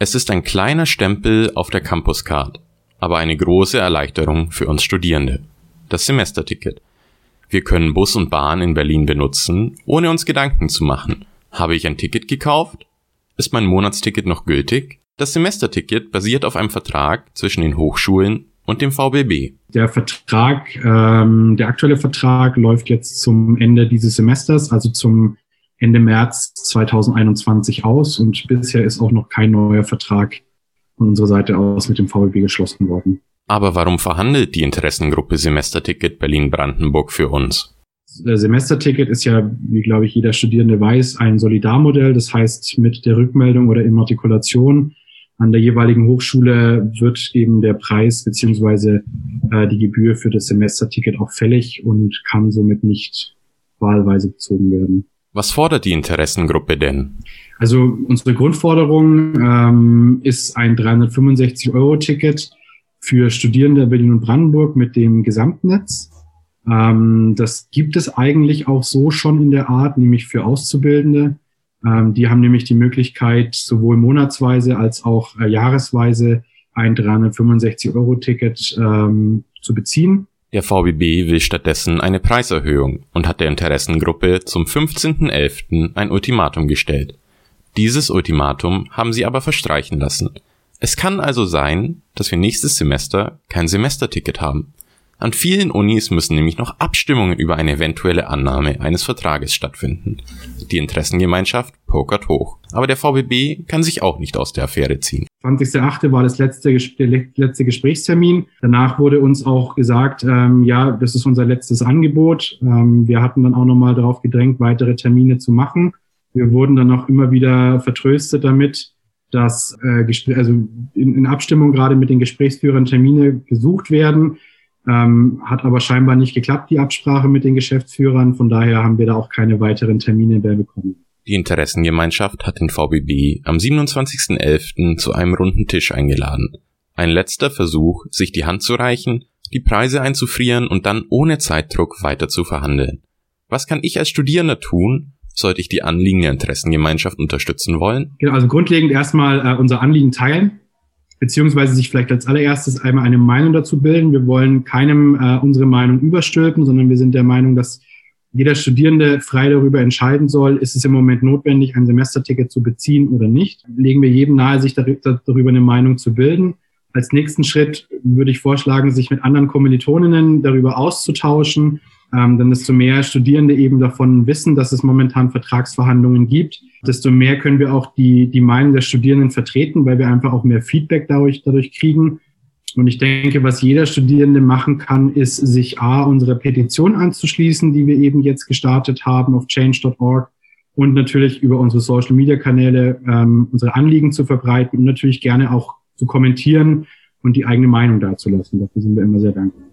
Es ist ein kleiner Stempel auf der Campuscard, aber eine große Erleichterung für uns Studierende. Das Semesterticket. Wir können Bus und Bahn in Berlin benutzen, ohne uns Gedanken zu machen. Habe ich ein Ticket gekauft? Ist mein Monatsticket noch gültig? Das Semesterticket basiert auf einem Vertrag zwischen den Hochschulen und dem VBB. Der Vertrag, ähm, der aktuelle Vertrag läuft jetzt zum Ende dieses Semesters, also zum Ende März 2021 aus und bisher ist auch noch kein neuer Vertrag von unserer Seite aus mit dem VBB geschlossen worden. Aber warum verhandelt die Interessengruppe Semesterticket Berlin-Brandenburg für uns? Das Semesterticket ist ja, wie glaube ich jeder Studierende weiß, ein Solidarmodell. Das heißt, mit der Rückmeldung oder Immatrikulation an der jeweiligen Hochschule wird eben der Preis beziehungsweise äh, die Gebühr für das Semesterticket auch fällig und kann somit nicht wahlweise bezogen werden. Was fordert die Interessengruppe denn? Also unsere Grundforderung ähm, ist ein 365-Euro-Ticket für Studierende Berlin und Brandenburg mit dem Gesamtnetz. Ähm, das gibt es eigentlich auch so schon in der Art, nämlich für Auszubildende. Ähm, die haben nämlich die Möglichkeit, sowohl monatsweise als auch äh, jahresweise ein 365-Euro-Ticket ähm, zu beziehen. Der VBB will stattdessen eine Preiserhöhung und hat der Interessengruppe zum 15.11. ein Ultimatum gestellt. Dieses Ultimatum haben sie aber verstreichen lassen. Es kann also sein, dass wir nächstes Semester kein Semesterticket haben. An vielen Unis müssen nämlich noch Abstimmungen über eine eventuelle Annahme eines Vertrages stattfinden. Die Interessengemeinschaft pokert hoch. Aber der VBB kann sich auch nicht aus der Affäre ziehen. 20.8. war das letzte, der letzte Gesprächstermin. Danach wurde uns auch gesagt, ähm, ja, das ist unser letztes Angebot. Ähm, wir hatten dann auch nochmal darauf gedrängt, weitere Termine zu machen. Wir wurden dann auch immer wieder vertröstet damit, dass äh, also in, in Abstimmung gerade mit den Gesprächsführern Termine gesucht werden. Ähm, hat aber scheinbar nicht geklappt, die Absprache mit den Geschäftsführern. Von daher haben wir da auch keine weiteren Termine mehr bekommen. Die Interessengemeinschaft hat den VBB am 27.11. zu einem runden Tisch eingeladen. Ein letzter Versuch, sich die Hand zu reichen, die Preise einzufrieren und dann ohne Zeitdruck weiter zu verhandeln. Was kann ich als Studierender tun, sollte ich die Anliegen der Interessengemeinschaft unterstützen wollen? Genau, also grundlegend erstmal äh, unser Anliegen teilen beziehungsweise sich vielleicht als allererstes einmal eine Meinung dazu bilden. Wir wollen keinem äh, unsere Meinung überstülpen, sondern wir sind der Meinung, dass jeder Studierende frei darüber entscheiden soll, ist es im Moment notwendig, ein Semesterticket zu beziehen oder nicht. Legen wir jedem nahe, sich darüber eine Meinung zu bilden. Als nächsten Schritt würde ich vorschlagen, sich mit anderen Kommilitoninnen darüber auszutauschen, ähm, denn desto mehr Studierende eben davon wissen, dass es momentan Vertragsverhandlungen gibt, desto mehr können wir auch die, die Meinung der Studierenden vertreten, weil wir einfach auch mehr Feedback dadurch, dadurch kriegen. Und ich denke, was jeder Studierende machen kann, ist, sich A, unsere Petition anzuschließen, die wir eben jetzt gestartet haben auf change.org und natürlich über unsere Social-Media-Kanäle ähm, unsere Anliegen zu verbreiten und natürlich gerne auch zu kommentieren und die eigene Meinung dazulassen. Dafür sind wir immer sehr dankbar.